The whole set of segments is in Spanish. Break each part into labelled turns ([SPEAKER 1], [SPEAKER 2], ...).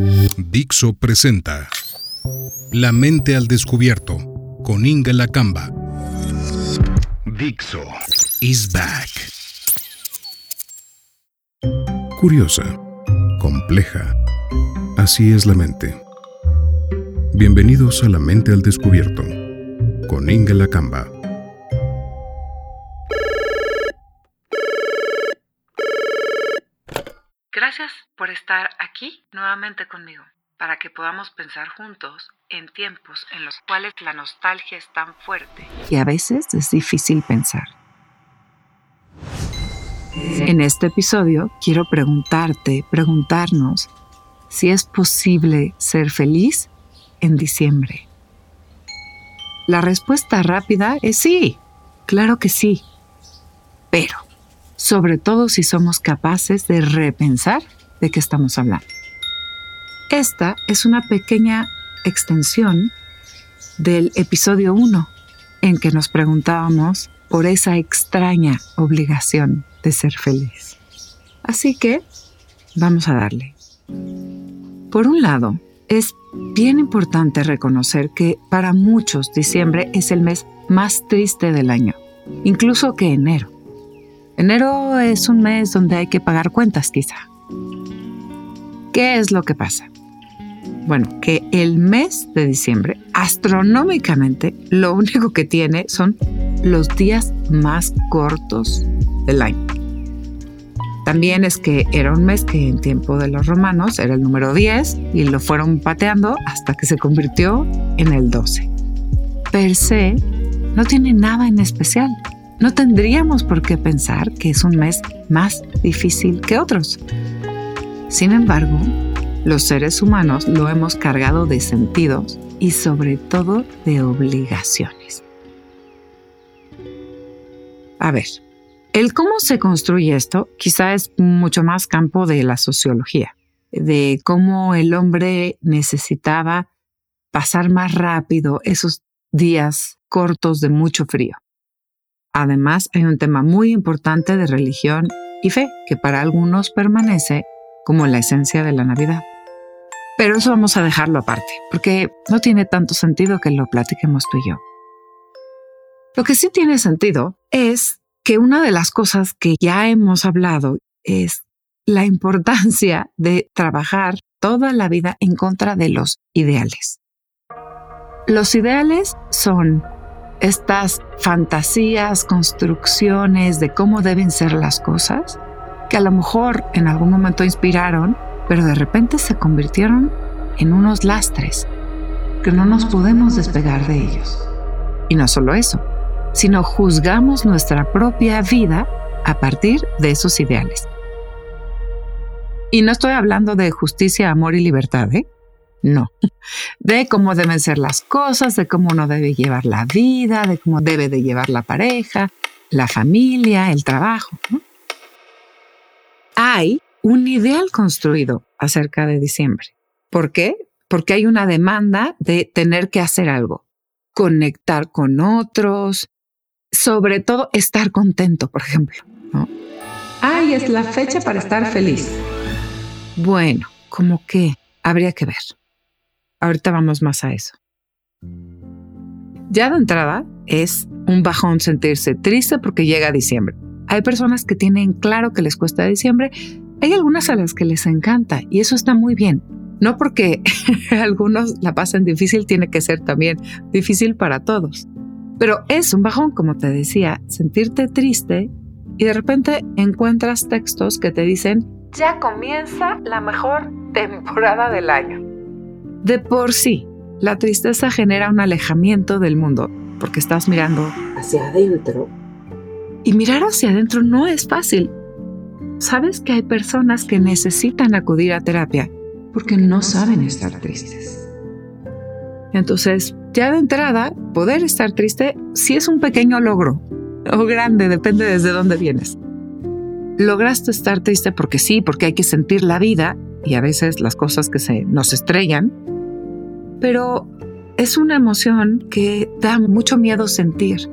[SPEAKER 1] Dixo presenta La mente al descubierto con Inga Lacamba. Dixo is back. Curiosa, compleja. Así es la mente. Bienvenidos a La mente al descubierto con Inga Lacamba.
[SPEAKER 2] Gracias por estar aquí nuevamente conmigo, para que podamos pensar juntos en tiempos en los cuales la nostalgia es tan fuerte.
[SPEAKER 3] Y a veces es difícil pensar. En este episodio quiero preguntarte, preguntarnos si es posible ser feliz en diciembre. La respuesta rápida es sí, claro que sí. Pero, sobre todo si somos capaces de repensar de qué estamos hablando. Esta es una pequeña extensión del episodio 1 en que nos preguntábamos por esa extraña obligación de ser feliz. Así que vamos a darle. Por un lado, es bien importante reconocer que para muchos diciembre es el mes más triste del año, incluso que enero. Enero es un mes donde hay que pagar cuentas quizá. ¿Qué es lo que pasa? Bueno, que el mes de diciembre, astronómicamente, lo único que tiene son los días más cortos del año. También es que era un mes que en tiempo de los romanos era el número 10 y lo fueron pateando hasta que se convirtió en el 12. Per se, no tiene nada en especial. No tendríamos por qué pensar que es un mes más difícil que otros. Sin embargo, los seres humanos lo hemos cargado de sentidos y sobre todo de obligaciones. A ver, el cómo se construye esto quizá es mucho más campo de la sociología, de cómo el hombre necesitaba pasar más rápido esos días cortos de mucho frío. Además, hay un tema muy importante de religión y fe, que para algunos permanece como la esencia de la Navidad. Pero eso vamos a dejarlo aparte, porque no tiene tanto sentido que lo platiquemos tú y yo. Lo que sí tiene sentido es que una de las cosas que ya hemos hablado es la importancia de trabajar toda la vida en contra de los ideales. Los ideales son estas fantasías, construcciones de cómo deben ser las cosas, que a lo mejor en algún momento inspiraron, pero de repente se convirtieron en unos lastres, que no nos podemos despegar de ellos. Y no solo eso, sino juzgamos nuestra propia vida a partir de esos ideales. Y no estoy hablando de justicia, amor y libertad, ¿eh? No. De cómo deben ser las cosas, de cómo uno debe llevar la vida, de cómo debe de llevar la pareja, la familia, el trabajo. Hay un ideal construido acerca de diciembre. ¿Por qué? Porque hay una demanda de tener que hacer algo, conectar con otros, sobre todo estar contento, por ejemplo. Ay, es la fecha para estar feliz. Bueno, como que habría que ver. Ahorita vamos más a eso. Ya de entrada es un bajón sentirse triste porque llega diciembre. Hay personas que tienen claro que les cuesta diciembre, hay algunas a las que les encanta y eso está muy bien. No porque algunos la pasen difícil, tiene que ser también difícil para todos. Pero es un bajón, como te decía, sentirte triste y de repente encuentras textos que te dicen, ya comienza la mejor temporada del año. De por sí, la tristeza genera un alejamiento del mundo, porque estás mirando hacia adentro. Y mirar hacia adentro no es fácil. Sabes que hay personas que necesitan acudir a terapia porque no saben estar tristes. Entonces, ya de entrada, poder estar triste sí es un pequeño logro, o grande, depende desde dónde vienes. Lograste estar triste porque sí, porque hay que sentir la vida y a veces las cosas que se nos estrellan, pero es una emoción que da mucho miedo sentir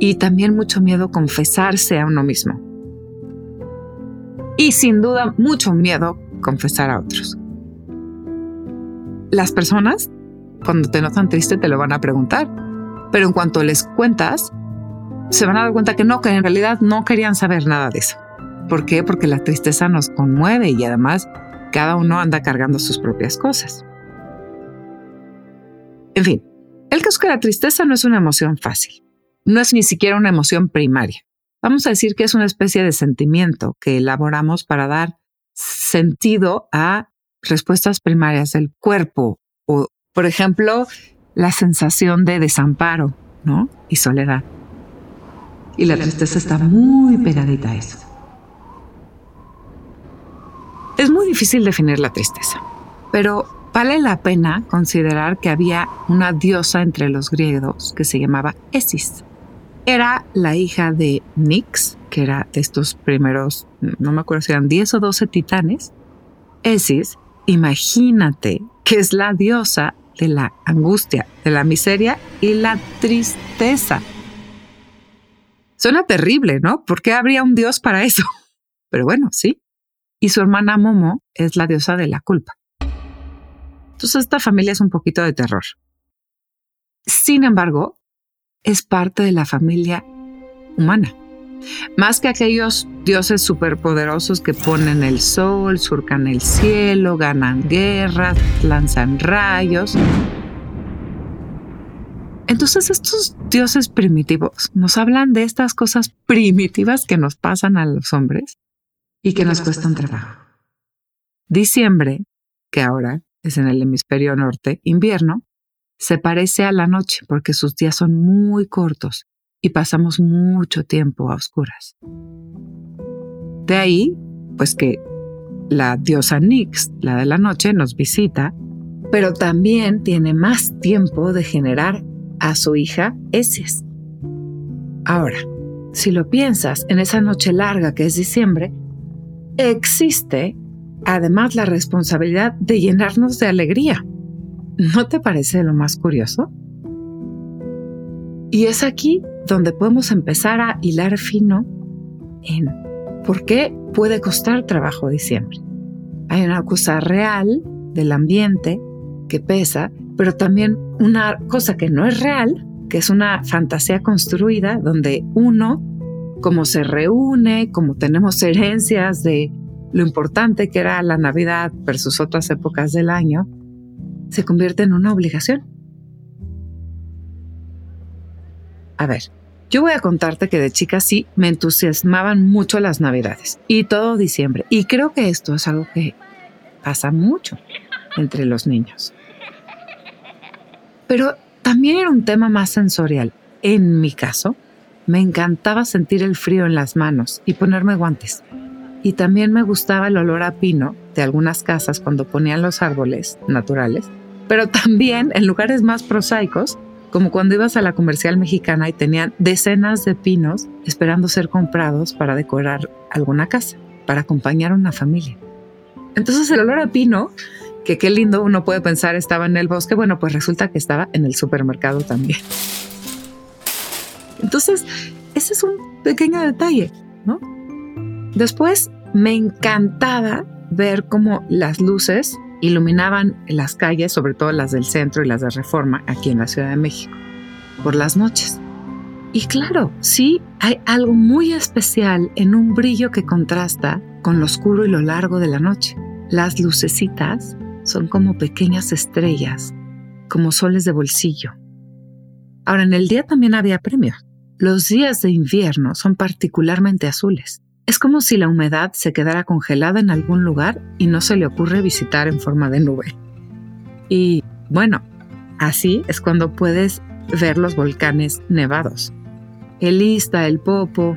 [SPEAKER 3] y también mucho miedo confesarse a uno mismo. Y sin duda mucho miedo confesar a otros. las personas, cuando te notan triste, te lo van a preguntar. Pero en cuanto les cuentas, se van a dar cuenta que no, que en realidad no querían saber nada de eso. ¿Por qué? Porque la tristeza nos conmueve y además cada uno anda cargando sus propias cosas. En fin, el caso es que la tristeza no es una emoción fácil. No es ni siquiera una emoción primaria. Vamos a decir que es una especie de sentimiento que elaboramos para dar sentido a respuestas primarias del cuerpo o, por ejemplo, la sensación de desamparo, ¿no? Y soledad. Y la tristeza está muy pegadita a eso. Es muy difícil definir la tristeza, pero vale la pena considerar que había una diosa entre los griegos que se llamaba Esis. Era la hija de Nix, que era de estos primeros, no me acuerdo si eran 10 o 12 titanes. Esis, imagínate que es la diosa de la angustia, de la miseria y la tristeza. Suena terrible, ¿no? ¿Por qué habría un dios para eso? Pero bueno, sí, y su hermana Momo es la diosa de la culpa. Entonces esta familia es un poquito de terror. Sin embargo, es parte de la familia humana. Más que aquellos dioses superpoderosos que ponen el sol, surcan el cielo, ganan guerras, lanzan rayos. Entonces estos dioses primitivos nos hablan de estas cosas primitivas que nos pasan a los hombres y que nos cuesta un trabajo. Diciembre, que ahora en el hemisferio norte, invierno, se parece a la noche porque sus días son muy cortos y pasamos mucho tiempo a oscuras. De ahí, pues que la diosa Nix, la de la noche, nos visita, pero también tiene más tiempo de generar a su hija Esis. Ahora, si lo piensas, en esa noche larga que es diciembre, existe además la responsabilidad de llenarnos de alegría. ¿No te parece lo más curioso? Y es aquí donde podemos empezar a hilar fino en por qué puede costar trabajo diciembre. Hay una cosa real del ambiente que pesa, pero también una cosa que no es real, que es una fantasía construida donde uno cómo se reúne, cómo tenemos herencias de lo importante que era la Navidad versus otras épocas del año, se convierte en una obligación. A ver, yo voy a contarte que de chica sí me entusiasmaban mucho las Navidades y todo diciembre. Y creo que esto es algo que pasa mucho entre los niños. Pero también era un tema más sensorial. En mi caso, me encantaba sentir el frío en las manos y ponerme guantes. Y también me gustaba el olor a pino de algunas casas cuando ponían los árboles naturales, pero también en lugares más prosaicos, como cuando ibas a la comercial mexicana y tenían decenas de pinos esperando ser comprados para decorar alguna casa, para acompañar a una familia. Entonces el olor a pino, que qué lindo uno puede pensar estaba en el bosque, bueno, pues resulta que estaba en el supermercado también. Entonces, ese es un pequeño detalle, ¿no? Después, me encantaba ver cómo las luces iluminaban las calles, sobre todo las del centro y las de Reforma, aquí en la Ciudad de México, por las noches. Y claro, sí hay algo muy especial en un brillo que contrasta con lo oscuro y lo largo de la noche. Las lucecitas son como pequeñas estrellas, como soles de bolsillo. Ahora, en el día también había premios. Los días de invierno son particularmente azules. Es como si la humedad se quedara congelada en algún lugar y no se le ocurre visitar en forma de nube. Y bueno, así es cuando puedes ver los volcanes nevados. El Ista, el Popo,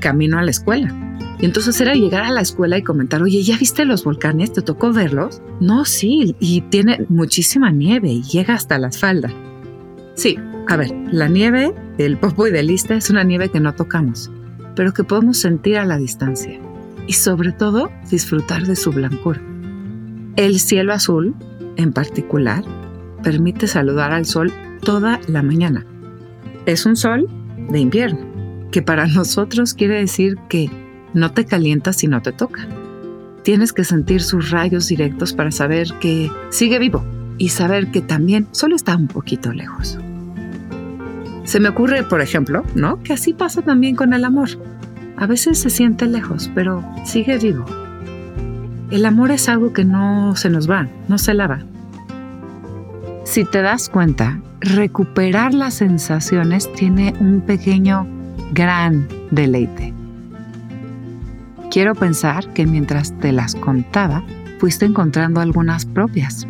[SPEAKER 3] camino a la escuela. Y entonces era llegar a la escuela y comentar, oye, ¿ya viste los volcanes? ¿Te tocó verlos? No, sí, y tiene muchísima nieve y llega hasta las faldas. Sí, a ver, la nieve del Popo y del Ista es una nieve que no tocamos, pero que podemos sentir a la distancia y sobre todo disfrutar de su blancura. El cielo azul, en particular, permite saludar al sol toda la mañana. Es un sol de invierno, que para nosotros quiere decir que no te calienta si no te toca. Tienes que sentir sus rayos directos para saber que sigue vivo y saber que también solo está un poquito lejos. Se me ocurre, por ejemplo, ¿no? Que así pasa también con el amor. A veces se siente lejos, pero sigue vivo. El amor es algo que no se nos va, no se lava. Si te das cuenta, recuperar las sensaciones tiene un pequeño, gran deleite. Quiero pensar que mientras te las contaba, fuiste encontrando algunas propias.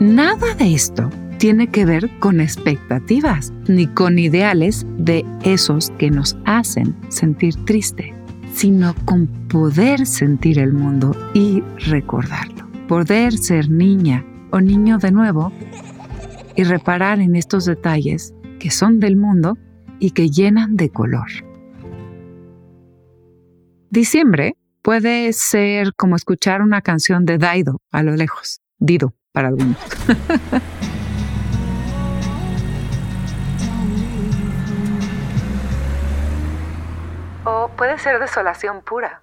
[SPEAKER 3] Nada de esto tiene que ver con expectativas ni con ideales de esos que nos hacen sentir triste, sino con poder sentir el mundo y recordarlo. Poder ser niña o niño de nuevo y reparar en estos detalles que son del mundo y que llenan de color. Diciembre puede ser como escuchar una canción de Daido a lo lejos, Dido para algunos. puede ser desolación pura.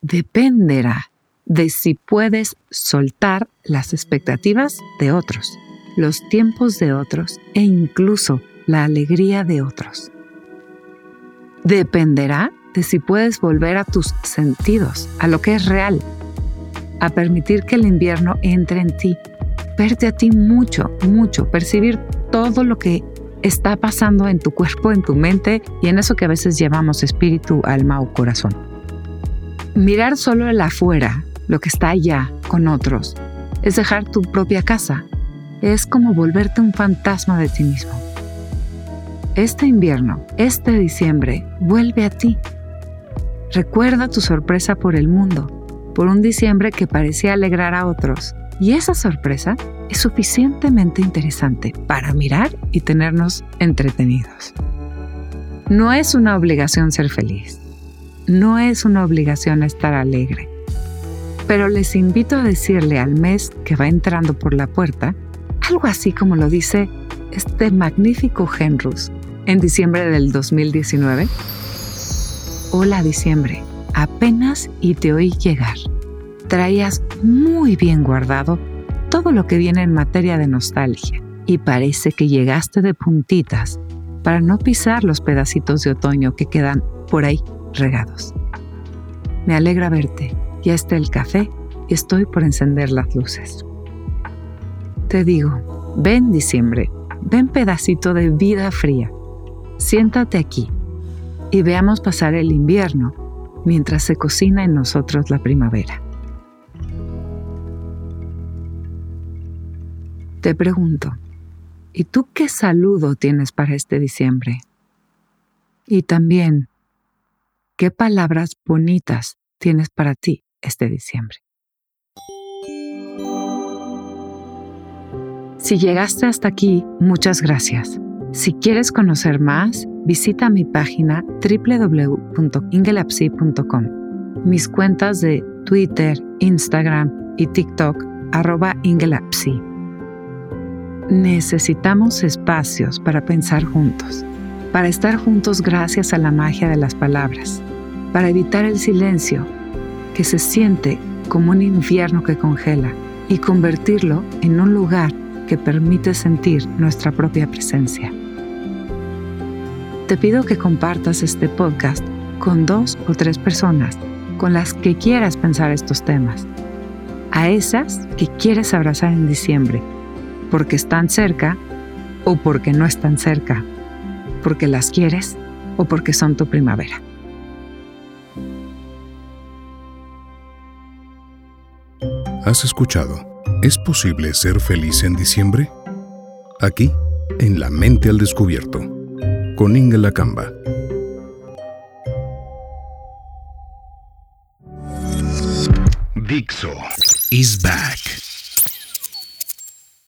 [SPEAKER 3] Dependerá de si puedes soltar las expectativas de otros, los tiempos de otros e incluso la alegría de otros. Dependerá de si puedes volver a tus sentidos, a lo que es real, a permitir que el invierno entre en ti, verte a ti mucho, mucho, percibir todo lo que está pasando en tu cuerpo, en tu mente y en eso que a veces llamamos espíritu, alma o corazón. Mirar solo el afuera, lo que está allá con otros, es dejar tu propia casa. Es como volverte un fantasma de ti mismo. Este invierno, este diciembre, vuelve a ti. Recuerda tu sorpresa por el mundo, por un diciembre que parecía alegrar a otros. Y esa sorpresa es suficientemente interesante para mirar y tenernos entretenidos. No es una obligación ser feliz. No es una obligación estar alegre pero les invito a decirle al mes que va entrando por la puerta algo así como lo dice este magnífico Henrus en diciembre del 2019. Hola diciembre, apenas y te oí llegar. Traías muy bien guardado todo lo que viene en materia de nostalgia y parece que llegaste de puntitas para no pisar los pedacitos de otoño que quedan por ahí regados. Me alegra verte ya está el café y estoy por encender las luces. Te digo, ven diciembre, ven pedacito de vida fría. Siéntate aquí y veamos pasar el invierno mientras se cocina en nosotros la primavera. Te pregunto, ¿y tú qué saludo tienes para este diciembre? Y también, ¿qué palabras bonitas tienes para ti este diciembre. Si llegaste hasta aquí, muchas gracias. Si quieres conocer más, visita mi página www.ingelapsi.com, mis cuentas de Twitter, Instagram y TikTok arroba Ingelapsi. Necesitamos espacios para pensar juntos, para estar juntos gracias a la magia de las palabras, para evitar el silencio que se siente como un infierno que congela y convertirlo en un lugar que permite sentir nuestra propia presencia. Te pido que compartas este podcast con dos o tres personas con las que quieras pensar estos temas, a esas que quieres abrazar en diciembre, porque están cerca o porque no están cerca, porque las quieres o porque son tu primavera.
[SPEAKER 1] Has escuchado ¿Es posible ser feliz en diciembre? Aquí, en La Mente al Descubierto, con Inga Lacamba. Dixo is back.